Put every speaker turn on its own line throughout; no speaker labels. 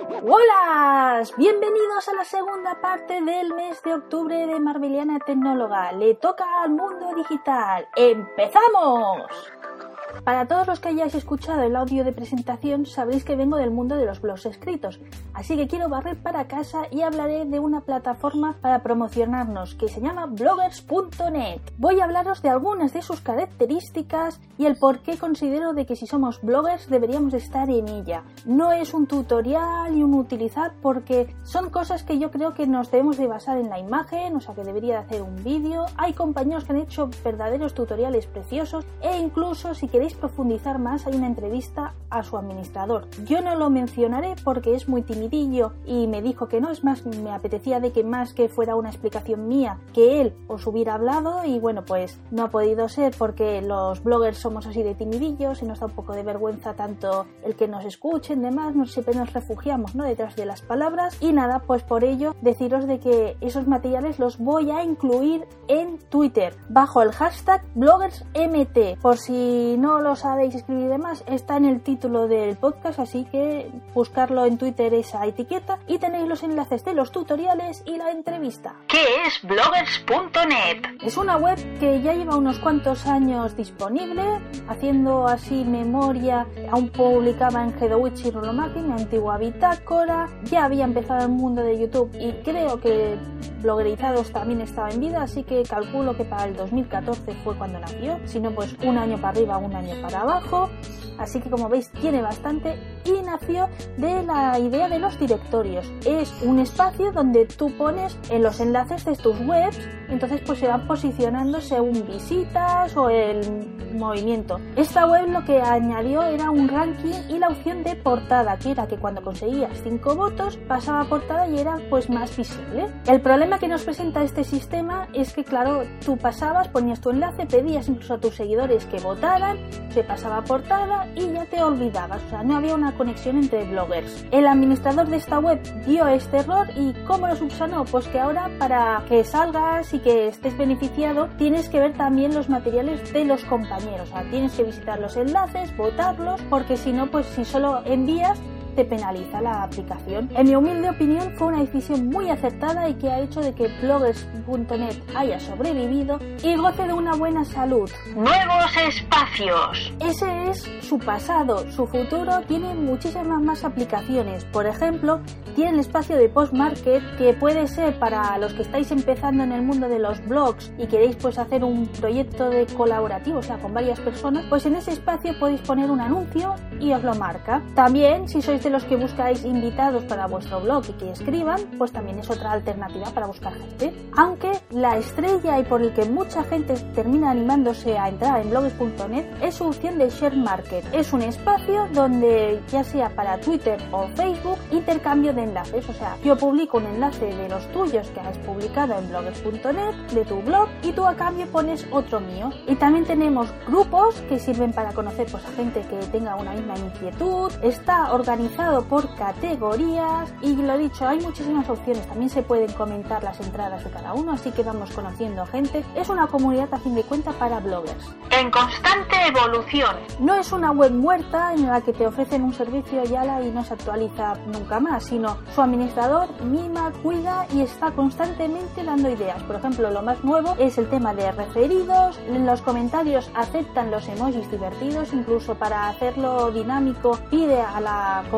Hola, bienvenidos a la segunda parte del mes de octubre de Marveliana Tecnóloga. Le toca al mundo digital. ¡Empezamos! Para todos los que hayáis escuchado el audio de presentación, sabréis que vengo del mundo de los blogs escritos, así que quiero barrer para casa y hablaré de una plataforma para promocionarnos que se llama bloggers.net. Voy a hablaros de algunas de sus características y el por qué considero de que si somos bloggers deberíamos estar en ella. No es un tutorial y un utilizar porque son cosas que yo creo que nos debemos de basar en la imagen, o sea que debería de hacer un vídeo. Hay compañeros que han hecho verdaderos tutoriales preciosos e incluso si queréis profundizar más, hay una entrevista a su administrador. Yo no lo mencionaré porque es muy timidillo y me dijo que no, es más, me apetecía de que más que fuera una explicación mía, que él os hubiera hablado y bueno, pues no ha podido ser porque los bloggers somos así de timidillos y nos da un poco de vergüenza tanto el que nos escuchen, demás, nos, siempre nos refugiamos, ¿no? Detrás de las palabras y nada, pues por ello deciros de que esos materiales los voy a incluir en Twitter bajo el hashtag bloggersmt por si no lo sabéis escribir y demás, está en el título del podcast, así que buscarlo en Twitter esa etiqueta y tenéis los enlaces de los tutoriales y la entrevista.
¿Qué es bloggers.net?
Es una web que ya lleva unos cuantos años disponible, haciendo así memoria, aún publicaba en Hedowitch y Rolomaki, mi antigua bitácora, ya había empezado el mundo de YouTube y creo que bloggerizados también estaba en vida, así que calculo que para el 2014 fue cuando nació, si no pues un año para arriba, un año para abajo, así que como veis tiene bastante y nació de la idea de los directorios. Es un espacio donde tú pones en los enlaces de tus webs, entonces pues se van posicionando según visitas o el movimiento. Esta web lo que añadió era un ranking y la opción de portada, que era que cuando conseguías 5 votos pasaba a portada y era pues más visible. El problema que nos presenta este sistema es que claro, tú pasabas, ponías tu enlace, pedías incluso a tus seguidores que votaran, se pasaba a portada y ya te olvidabas, o sea, no había una conexión entre bloggers. El administrador de esta web vio este error y ¿cómo lo subsanó? Pues que ahora para que salgas y que estés beneficiado tienes que ver también los materiales de los compañeros, o sea, tienes que visitar los enlaces, votarlos, porque si no, pues si solo envías te penaliza la aplicación. En mi humilde opinión fue una decisión muy acertada y que ha hecho de que bloggers.net haya sobrevivido y goce de una buena salud.
Nuevos espacios.
Ese es su pasado, su futuro tiene muchísimas más aplicaciones. Por ejemplo, tiene el espacio de post-market que puede ser para los que estáis empezando en el mundo de los blogs y queréis pues hacer un proyecto de colaborativo, o sea, con varias personas, pues en ese espacio podéis poner un anuncio y os lo marca. También, si sois de los que buscáis invitados para vuestro blog y que escriban, pues también es otra alternativa para buscar gente. Aunque la estrella y por el que mucha gente termina animándose a entrar en blogs.net es su opción de Share Market. Es un espacio donde, ya sea para Twitter o Facebook, intercambio de enlaces. O sea, yo publico un enlace de los tuyos que has publicado en blogs.net, de tu blog, y tú a cambio pones otro mío. Y también tenemos grupos que sirven para conocer pues, a gente que tenga una misma inquietud. Está organizado por categorías y lo dicho, hay muchísimas opciones. También se pueden comentar las entradas de cada uno, así que vamos conociendo gente. Es una comunidad a fin de cuenta para bloggers.
En constante evolución.
No es una web muerta en la que te ofrecen un servicio y ala y no se actualiza nunca más, sino su administrador mima, cuida y está constantemente dando ideas. Por ejemplo, lo más nuevo es el tema de referidos. En los comentarios aceptan los emojis divertidos, incluso para hacerlo dinámico pide a la comunidad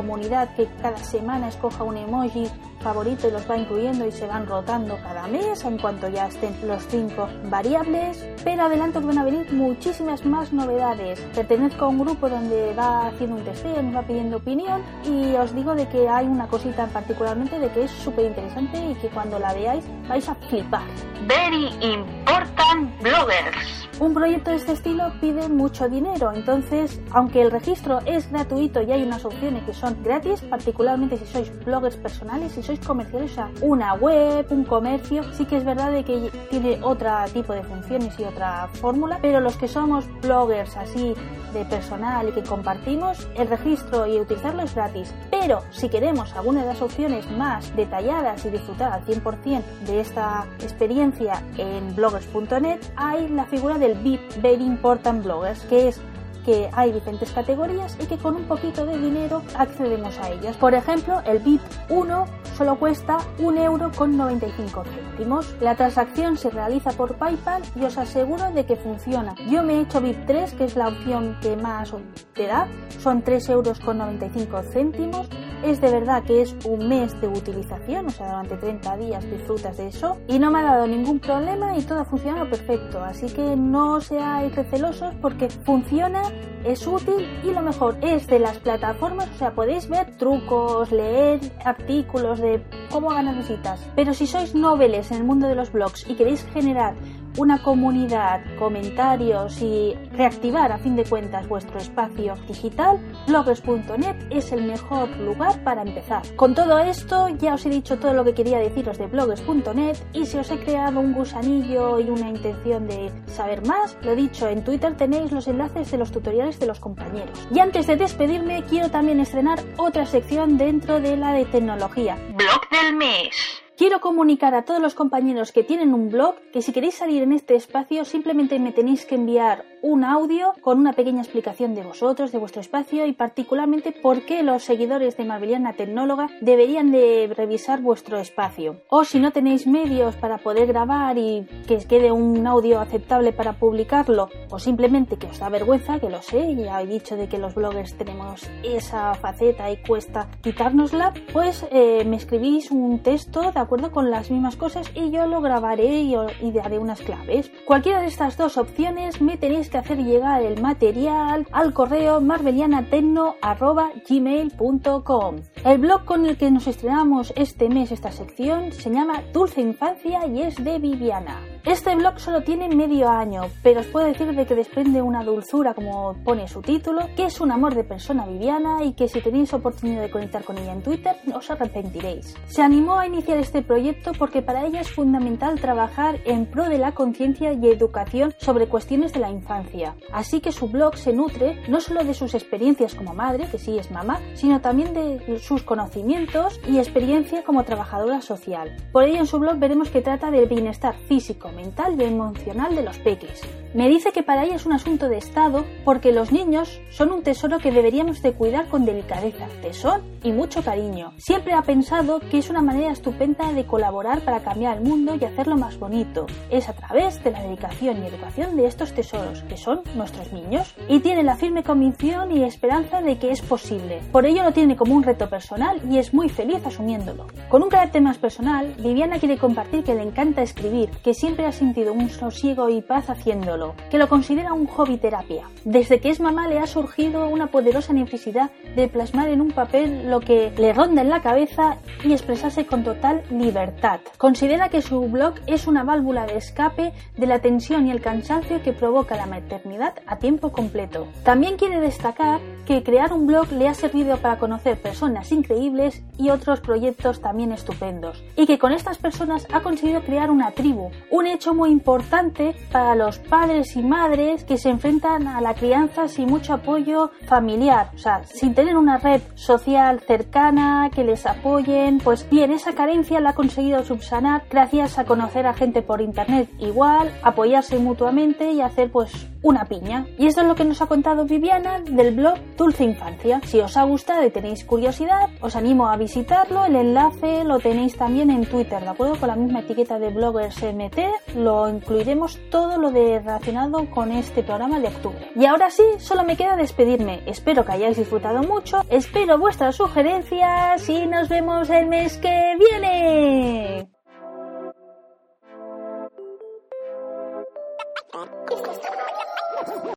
que cada semana escoja un emoji favorito y los va incluyendo y se van rotando cada mes en cuanto ya estén los cinco variables. Pero adelanto que van a venir muchísimas más novedades. Pertenezco a un grupo donde va haciendo un testeo, nos va pidiendo opinión y os digo de que hay una cosita particularmente de que es súper interesante y que cuando la veáis vais a flipar.
Very important bloggers.
Un proyecto de este estilo pide mucho dinero, entonces, aunque el registro es gratuito y hay unas opciones que son gratis, particularmente si sois bloggers personales, si sois comerciales, o una web, un comercio, sí que es verdad de que tiene otro tipo de funciones y otra fórmula, pero los que somos bloggers así de personal y que compartimos, el registro y utilizarlo es gratis. Pero si queremos alguna de las opciones más detalladas y disfrutar al 100% de esta experiencia en bloggers.net, hay la figura del VIP, Very Important Bloggers, que es que hay diferentes categorías y que con un poquito de dinero accedemos a ellas. Por ejemplo, el VIP 1 solo cuesta 1,95 euro con céntimos. La transacción se realiza por PayPal y os aseguro de que funciona. Yo me he hecho VIP 3, que es la opción que más te da, son 3,95 euros con céntimos. Es de verdad que es un mes de utilización, o sea, durante 30 días disfrutas de eso y no me ha dado ningún problema y todo ha funcionado perfecto. Así que no seáis recelosos porque funciona, es útil y lo mejor es de las plataformas, o sea, podéis ver trucos, leer artículos de cómo ganar visitas. Pero si sois noveles en el mundo de los blogs y queréis generar una comunidad, comentarios y reactivar a fin de cuentas vuestro espacio digital, bloggers.net es el mejor lugar para empezar. Con todo esto ya os he dicho todo lo que quería deciros de bloggers.net y si os he creado un gusanillo y una intención de saber más, lo dicho, en Twitter tenéis los enlaces de los tutoriales de los compañeros. Y antes de despedirme quiero también estrenar otra sección dentro de la de tecnología.
Blog del mes.
Quiero comunicar a todos los compañeros que tienen un blog que si queréis salir en este espacio simplemente me tenéis que enviar un audio con una pequeña explicación de vosotros, de vuestro espacio y particularmente por qué los seguidores de Marbeliana Tecnóloga deberían de revisar vuestro espacio. O si no tenéis medios para poder grabar y que quede un audio aceptable para publicarlo o simplemente que os da vergüenza, que lo sé, ya he dicho de que los bloggers tenemos esa faceta y cuesta quitárnosla, pues eh, me escribís un texto de acuerdo con las mismas cosas y yo lo grabaré y, y daré unas claves. Cualquiera de estas dos opciones me tenéis que hacer llegar el material al correo marbelianatecno.gmail.com El blog con el que nos estrenamos este mes esta sección se llama Dulce Infancia y es de Viviana. Este blog solo tiene medio año, pero os puedo decir de que desprende una dulzura, como pone su título, que es un amor de persona Viviana y que si tenéis oportunidad de conectar con ella en Twitter, no os arrepentiréis. Se animó a iniciar este proyecto porque para ella es fundamental trabajar en pro de la conciencia y educación sobre cuestiones de la infancia. Así que su blog se nutre no solo de sus experiencias como madre, que sí es mamá, sino también de sus conocimientos y experiencia como trabajadora social. Por ello en su blog veremos que trata del bienestar físico, mental y emocional de los peques. Me dice que para ella es un asunto de Estado porque los niños son un tesoro que deberíamos de cuidar con delicadeza, tesón y mucho cariño. Siempre ha pensado que es una manera estupenda de colaborar para cambiar el mundo y hacerlo más bonito. Es a través de la dedicación y educación de estos tesoros, que son nuestros niños. Y tiene la firme convicción y esperanza de que es posible. Por ello lo tiene como un reto personal y es muy feliz asumiéndolo. Con un carácter más personal, Viviana quiere compartir que le encanta escribir, que siempre ha sentido un sosiego y paz haciéndolo que lo considera un hobby terapia. Desde que es mamá le ha surgido una poderosa necesidad de plasmar en un papel lo que le ronda en la cabeza y expresarse con total libertad. Considera que su blog es una válvula de escape de la tensión y el cansancio que provoca la maternidad a tiempo completo. También quiere destacar que crear un blog le ha servido para conocer personas increíbles y otros proyectos también estupendos. Y que con estas personas ha conseguido crear una tribu, un hecho muy importante para los padres y madres que se enfrentan a la crianza sin mucho apoyo familiar, o sea, sin tener una red social cercana que les apoyen, pues bien, esa carencia la ha conseguido subsanar gracias a conocer a gente por internet igual, apoyarse mutuamente y hacer pues una piña. Y esto es lo que nos ha contado Viviana del blog Dulce Infancia. Si os ha gustado y tenéis curiosidad, os animo a visitarlo. El enlace lo tenéis también en Twitter, ¿de acuerdo? Con la misma etiqueta de bloggers MT. Lo incluiremos todo lo de relacionado con este programa de octubre. Y ahora sí, solo me queda despedirme. Espero que hayáis disfrutado mucho. Espero vuestras sugerencias y nos vemos el mes que viene.